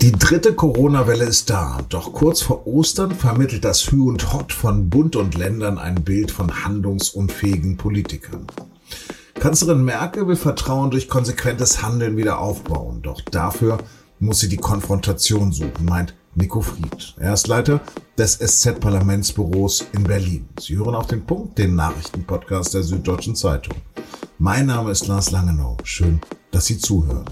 Die dritte Corona-Welle ist da, doch kurz vor Ostern vermittelt das Hü und Hot von Bund und Ländern ein Bild von handlungsunfähigen Politikern. Kanzlerin Merkel will Vertrauen durch konsequentes Handeln wieder aufbauen, doch dafür muss sie die Konfrontation suchen, meint Nico Fried. Er ist Leiter des SZ-Parlamentsbüros in Berlin. Sie hören auf den Punkt, den Nachrichtenpodcast der Süddeutschen Zeitung. Mein Name ist Lars Langenau. Schön, dass Sie zuhören.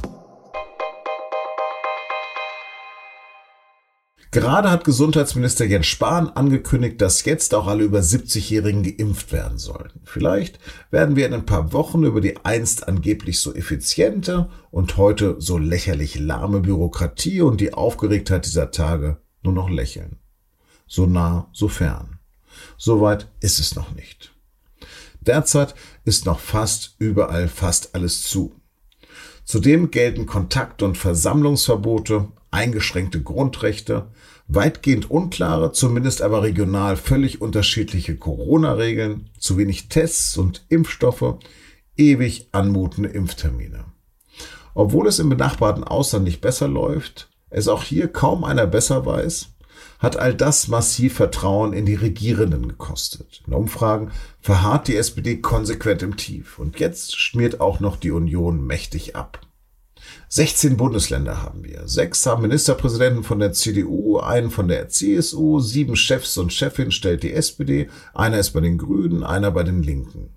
Gerade hat Gesundheitsminister Jens Spahn angekündigt, dass jetzt auch alle über 70-Jährigen geimpft werden sollen. Vielleicht werden wir in ein paar Wochen über die einst angeblich so effiziente und heute so lächerlich lahme Bürokratie und die Aufgeregtheit dieser Tage nur noch lächeln. So nah, so fern. Soweit ist es noch nicht. Derzeit ist noch fast überall fast alles zu. Zudem gelten Kontakt- und Versammlungsverbote, eingeschränkte Grundrechte, weitgehend unklare, zumindest aber regional völlig unterschiedliche Corona-Regeln, zu wenig Tests und Impfstoffe, ewig anmutende Impftermine. Obwohl es im benachbarten Ausland nicht besser läuft, es auch hier kaum einer besser weiß, hat all das massiv Vertrauen in die Regierenden gekostet. In Umfragen verharrt die SPD konsequent im Tief und jetzt schmiert auch noch die Union mächtig ab. 16 Bundesländer haben wir. Sechs haben Ministerpräsidenten von der CDU, einen von der CSU, sieben Chefs und Chefin stellt die SPD, einer ist bei den Grünen, einer bei den Linken.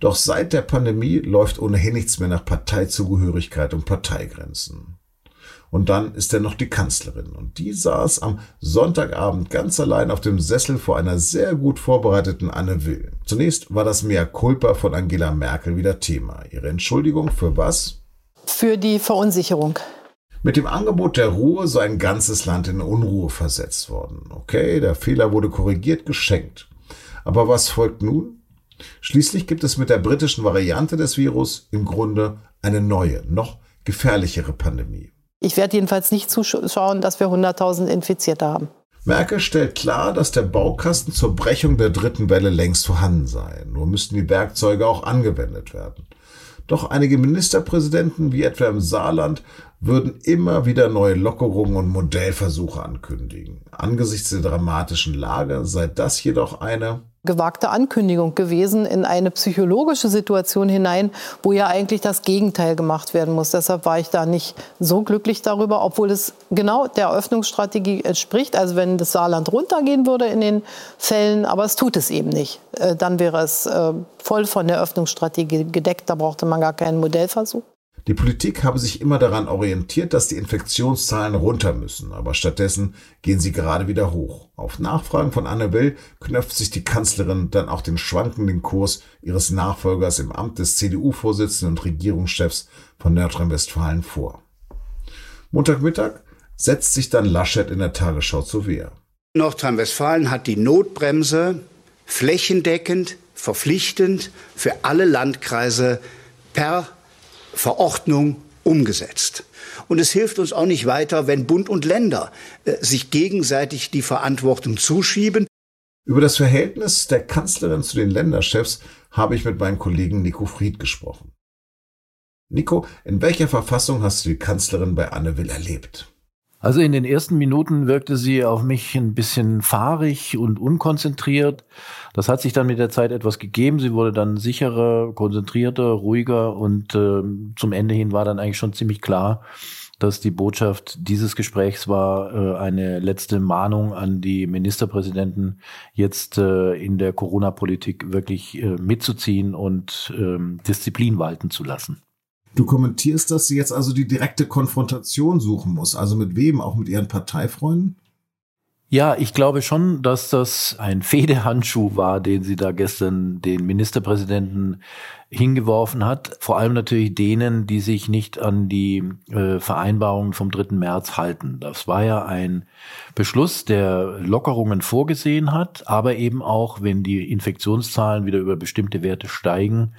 Doch seit der Pandemie läuft ohnehin nichts mehr nach Parteizugehörigkeit und Parteigrenzen. Und dann ist er noch die Kanzlerin. Und die saß am Sonntagabend ganz allein auf dem Sessel vor einer sehr gut vorbereiteten Anne Will. Zunächst war das Mea Culpa von Angela Merkel wieder Thema. Ihre Entschuldigung für was? Für die Verunsicherung. Mit dem Angebot der Ruhe sei ein ganzes Land in Unruhe versetzt worden. Okay, der Fehler wurde korrigiert, geschenkt. Aber was folgt nun? Schließlich gibt es mit der britischen Variante des Virus im Grunde eine neue, noch gefährlichere Pandemie. Ich werde jedenfalls nicht zuschauen, dass wir 100.000 Infizierte haben. Merkel stellt klar, dass der Baukasten zur Brechung der dritten Welle längst vorhanden sei. Nur müssten die Werkzeuge auch angewendet werden. Doch einige Ministerpräsidenten, wie etwa im Saarland, würden immer wieder neue Lockerungen und Modellversuche ankündigen. Angesichts der dramatischen Lage sei das jedoch eine gewagte Ankündigung gewesen in eine psychologische Situation hinein, wo ja eigentlich das Gegenteil gemacht werden muss. Deshalb war ich da nicht so glücklich darüber, obwohl es genau der Öffnungsstrategie entspricht. Also wenn das Saarland runtergehen würde in den Fällen, aber es tut es eben nicht. Äh, dann wäre es äh, voll von der Öffnungsstrategie gedeckt. Da brauchte man gar keinen Modellversuch. Die Politik habe sich immer daran orientiert, dass die Infektionszahlen runter müssen, aber stattdessen gehen sie gerade wieder hoch. Auf Nachfragen von Anne Will knöpft sich die Kanzlerin dann auch den schwankenden Kurs ihres Nachfolgers im Amt des CDU-Vorsitzenden und Regierungschefs von Nordrhein-Westfalen vor. Montagmittag setzt sich dann Laschet in der Tagesschau zur Wehr. Nordrhein-Westfalen hat die Notbremse flächendeckend, verpflichtend für alle Landkreise per Verordnung umgesetzt. Und es hilft uns auch nicht weiter, wenn Bund und Länder äh, sich gegenseitig die Verantwortung zuschieben. Über das Verhältnis der Kanzlerin zu den Länderchefs habe ich mit meinem Kollegen Nico Fried gesprochen. Nico, in welcher Verfassung hast du die Kanzlerin bei Anne Will erlebt? Also in den ersten Minuten wirkte sie auf mich ein bisschen fahrig und unkonzentriert. Das hat sich dann mit der Zeit etwas gegeben. Sie wurde dann sicherer, konzentrierter, ruhiger und äh, zum Ende hin war dann eigentlich schon ziemlich klar, dass die Botschaft dieses Gesprächs war äh, eine letzte Mahnung an die Ministerpräsidenten, jetzt äh, in der Corona-Politik wirklich äh, mitzuziehen und äh, Disziplin walten zu lassen. Du kommentierst, dass sie jetzt also die direkte Konfrontation suchen muss. Also mit wem? Auch mit ihren Parteifreunden? Ja, ich glaube schon, dass das ein Fehdehandschuh war, den sie da gestern den Ministerpräsidenten hingeworfen hat. Vor allem natürlich denen, die sich nicht an die äh, Vereinbarungen vom 3. März halten. Das war ja ein Beschluss, der Lockerungen vorgesehen hat, aber eben auch, wenn die Infektionszahlen wieder über bestimmte Werte steigen,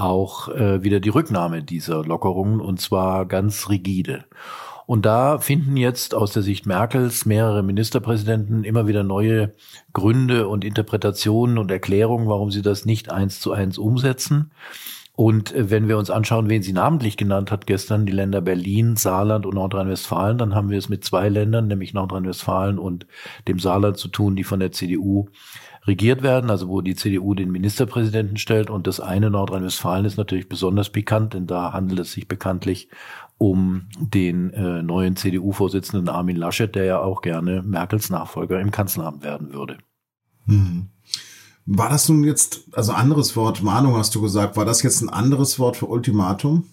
auch äh, wieder die Rücknahme dieser Lockerungen und zwar ganz rigide. Und da finden jetzt aus der Sicht Merkels mehrere Ministerpräsidenten immer wieder neue Gründe und Interpretationen und Erklärungen, warum sie das nicht eins zu eins umsetzen. Und äh, wenn wir uns anschauen, wen sie namentlich genannt hat gestern, die Länder Berlin, Saarland und Nordrhein-Westfalen, dann haben wir es mit zwei Ländern, nämlich Nordrhein-Westfalen und dem Saarland zu tun, die von der CDU regiert werden, also wo die CDU den Ministerpräsidenten stellt. Und das eine Nordrhein-Westfalen ist natürlich besonders pikant, denn da handelt es sich bekanntlich um den äh, neuen CDU-Vorsitzenden Armin Laschet, der ja auch gerne Merkels Nachfolger im Kanzleramt werden würde. Mhm. War das nun jetzt, also anderes Wort, Mahnung hast du gesagt, war das jetzt ein anderes Wort für Ultimatum?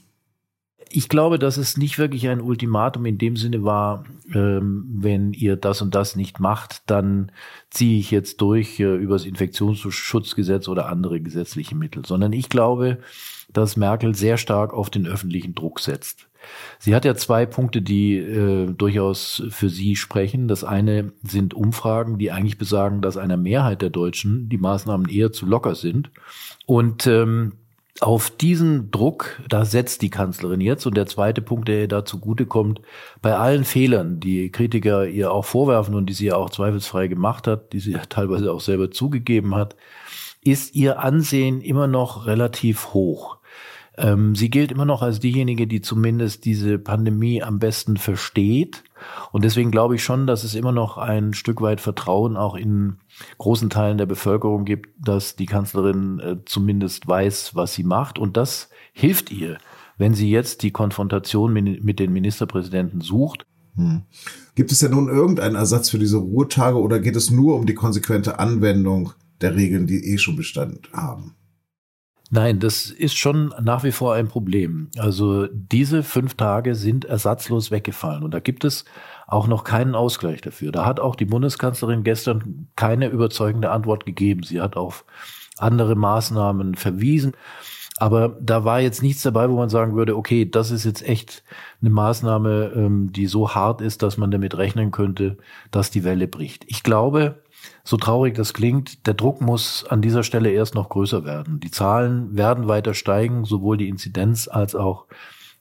Ich glaube, dass es nicht wirklich ein Ultimatum in dem Sinne war, ähm, wenn ihr das und das nicht macht, dann ziehe ich jetzt durch äh, übers Infektionsschutzgesetz oder andere gesetzliche Mittel, sondern ich glaube, dass Merkel sehr stark auf den öffentlichen Druck setzt. Sie hat ja zwei Punkte, die äh, durchaus für sie sprechen. Das eine sind Umfragen, die eigentlich besagen, dass einer Mehrheit der Deutschen die Maßnahmen eher zu locker sind. Und ähm, auf diesen Druck, da setzt die Kanzlerin jetzt. Und der zweite Punkt, der ihr da zugutekommt, bei allen Fehlern, die Kritiker ihr auch vorwerfen und die sie ja auch zweifelsfrei gemacht hat, die sie ja teilweise auch selber zugegeben hat, ist ihr Ansehen immer noch relativ hoch. Ähm, sie gilt immer noch als diejenige, die zumindest diese Pandemie am besten versteht. Und deswegen glaube ich schon, dass es immer noch ein Stück weit Vertrauen auch in großen Teilen der Bevölkerung gibt, dass die Kanzlerin äh, zumindest weiß, was sie macht. Und das hilft ihr, wenn sie jetzt die Konfrontation mit den Ministerpräsidenten sucht. Hm. Gibt es denn nun irgendeinen Ersatz für diese Ruhetage oder geht es nur um die konsequente Anwendung der Regeln, die eh schon Bestand haben? Nein, das ist schon nach wie vor ein Problem. Also diese fünf Tage sind ersatzlos weggefallen und da gibt es auch noch keinen Ausgleich dafür. Da hat auch die Bundeskanzlerin gestern keine überzeugende Antwort gegeben. Sie hat auf andere Maßnahmen verwiesen. Aber da war jetzt nichts dabei, wo man sagen würde, okay, das ist jetzt echt eine Maßnahme, ähm, die so hart ist, dass man damit rechnen könnte, dass die Welle bricht. Ich glaube, so traurig das klingt, der Druck muss an dieser Stelle erst noch größer werden. Die Zahlen werden weiter steigen, sowohl die Inzidenz als auch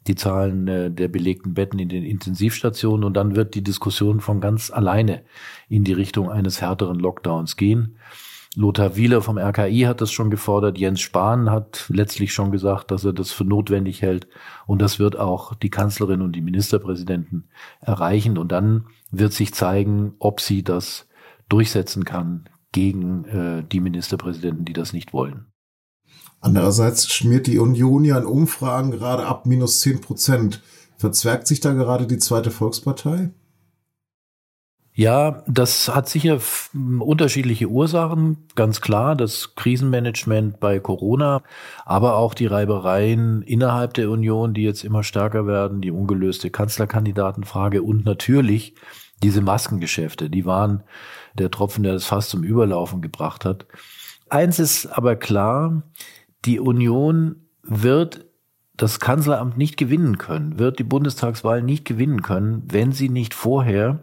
die Zahlen äh, der belegten Betten in den Intensivstationen und dann wird die Diskussion von ganz alleine in die Richtung eines härteren Lockdowns gehen. Lothar Wieler vom RKI hat das schon gefordert. Jens Spahn hat letztlich schon gesagt, dass er das für notwendig hält. Und das wird auch die Kanzlerin und die Ministerpräsidenten erreichen. Und dann wird sich zeigen, ob sie das durchsetzen kann gegen äh, die Ministerpräsidenten, die das nicht wollen. Andererseits schmiert die Union ja in Umfragen gerade ab minus zehn Prozent. Verzwergt sich da gerade die zweite Volkspartei? Ja, das hat sicher unterschiedliche Ursachen, ganz klar. Das Krisenmanagement bei Corona, aber auch die Reibereien innerhalb der Union, die jetzt immer stärker werden, die ungelöste Kanzlerkandidatenfrage und natürlich diese Maskengeschäfte, die waren der Tropfen, der das Fass zum Überlaufen gebracht hat. Eins ist aber klar, die Union wird das Kanzleramt nicht gewinnen können, wird die Bundestagswahl nicht gewinnen können, wenn sie nicht vorher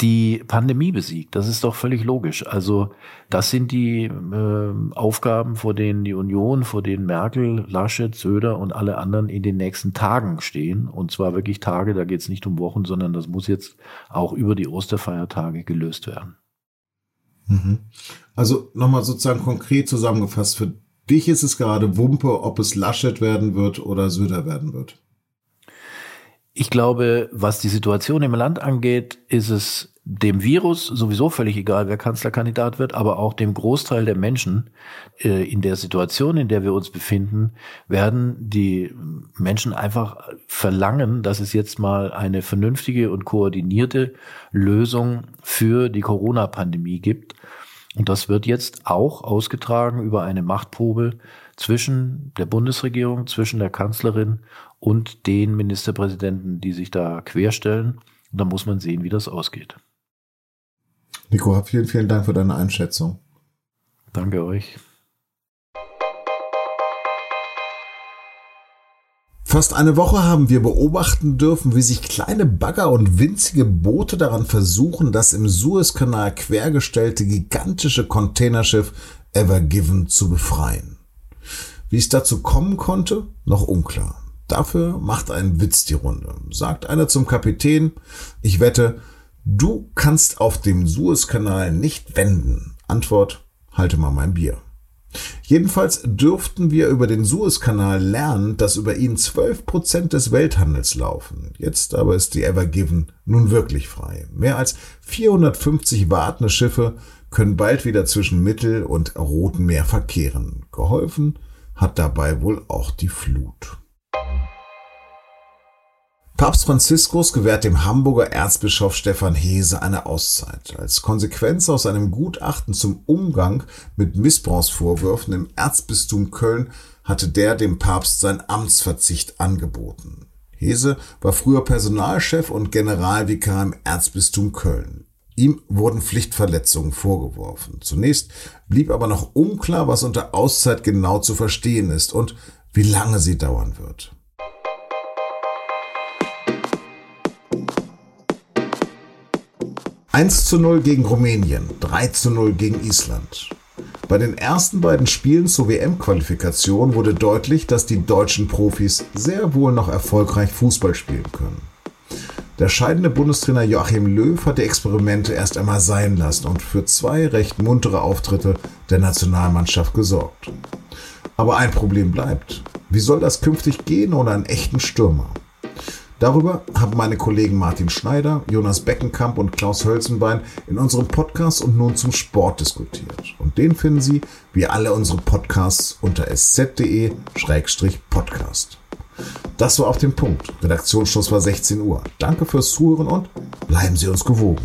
die Pandemie besiegt. Das ist doch völlig logisch. Also das sind die äh, Aufgaben, vor denen die Union, vor denen Merkel, Laschet, Söder und alle anderen in den nächsten Tagen stehen. Und zwar wirklich Tage, da geht es nicht um Wochen, sondern das muss jetzt auch über die Osterfeiertage gelöst werden. Mhm. Also nochmal sozusagen konkret zusammengefasst, für dich ist es gerade Wumpe, ob es Laschet werden wird oder Söder werden wird. Ich glaube, was die Situation im Land angeht, ist es dem Virus sowieso völlig egal, wer Kanzlerkandidat wird, aber auch dem Großteil der Menschen äh, in der Situation, in der wir uns befinden, werden die Menschen einfach verlangen, dass es jetzt mal eine vernünftige und koordinierte Lösung für die Corona-Pandemie gibt. Und das wird jetzt auch ausgetragen über eine Machtprobe zwischen der Bundesregierung, zwischen der Kanzlerin und den Ministerpräsidenten, die sich da querstellen. Und da muss man sehen, wie das ausgeht. Nico, vielen, vielen Dank für deine Einschätzung. Danke euch. Fast eine Woche haben wir beobachten dürfen, wie sich kleine Bagger und winzige Boote daran versuchen, das im Suezkanal quergestellte gigantische Containerschiff Ever Given zu befreien. Wie es dazu kommen konnte, noch unklar. Dafür macht ein Witz die Runde. Sagt einer zum Kapitän, ich wette, du kannst auf dem Suezkanal nicht wenden. Antwort, halte mal mein Bier. Jedenfalls dürften wir über den Suezkanal lernen, dass über ihn 12 Prozent des Welthandels laufen. Jetzt aber ist die Ever Given nun wirklich frei. Mehr als 450 wartende Schiffe können bald wieder zwischen Mittel- und Roten Meer verkehren. Geholfen hat dabei wohl auch die Flut. Papst Franziskus gewährt dem Hamburger Erzbischof Stefan Hese eine Auszeit. Als Konsequenz aus einem Gutachten zum Umgang mit Missbrauchsvorwürfen im Erzbistum Köln hatte der dem Papst sein Amtsverzicht angeboten. Hese war früher Personalchef und Generalvikar im Erzbistum Köln. Ihm wurden Pflichtverletzungen vorgeworfen. Zunächst blieb aber noch unklar, was unter Auszeit genau zu verstehen ist und wie lange sie dauern wird. 1 zu 0 gegen Rumänien, 3 zu 0 gegen Island. Bei den ersten beiden Spielen zur WM-Qualifikation wurde deutlich, dass die deutschen Profis sehr wohl noch erfolgreich Fußball spielen können. Der scheidende Bundestrainer Joachim Löw hat die Experimente erst einmal sein lassen und für zwei recht muntere Auftritte der Nationalmannschaft gesorgt. Aber ein Problem bleibt. Wie soll das künftig gehen ohne einen echten Stürmer? Darüber haben meine Kollegen Martin Schneider, Jonas Beckenkamp und Klaus Hölzenbein in unserem Podcast und nun zum Sport diskutiert. Und den finden Sie, wie alle unsere Podcasts, unter sz.de-podcast. Das war auf dem Punkt. Redaktionsschluss war 16 Uhr. Danke fürs Zuhören und bleiben Sie uns gewogen.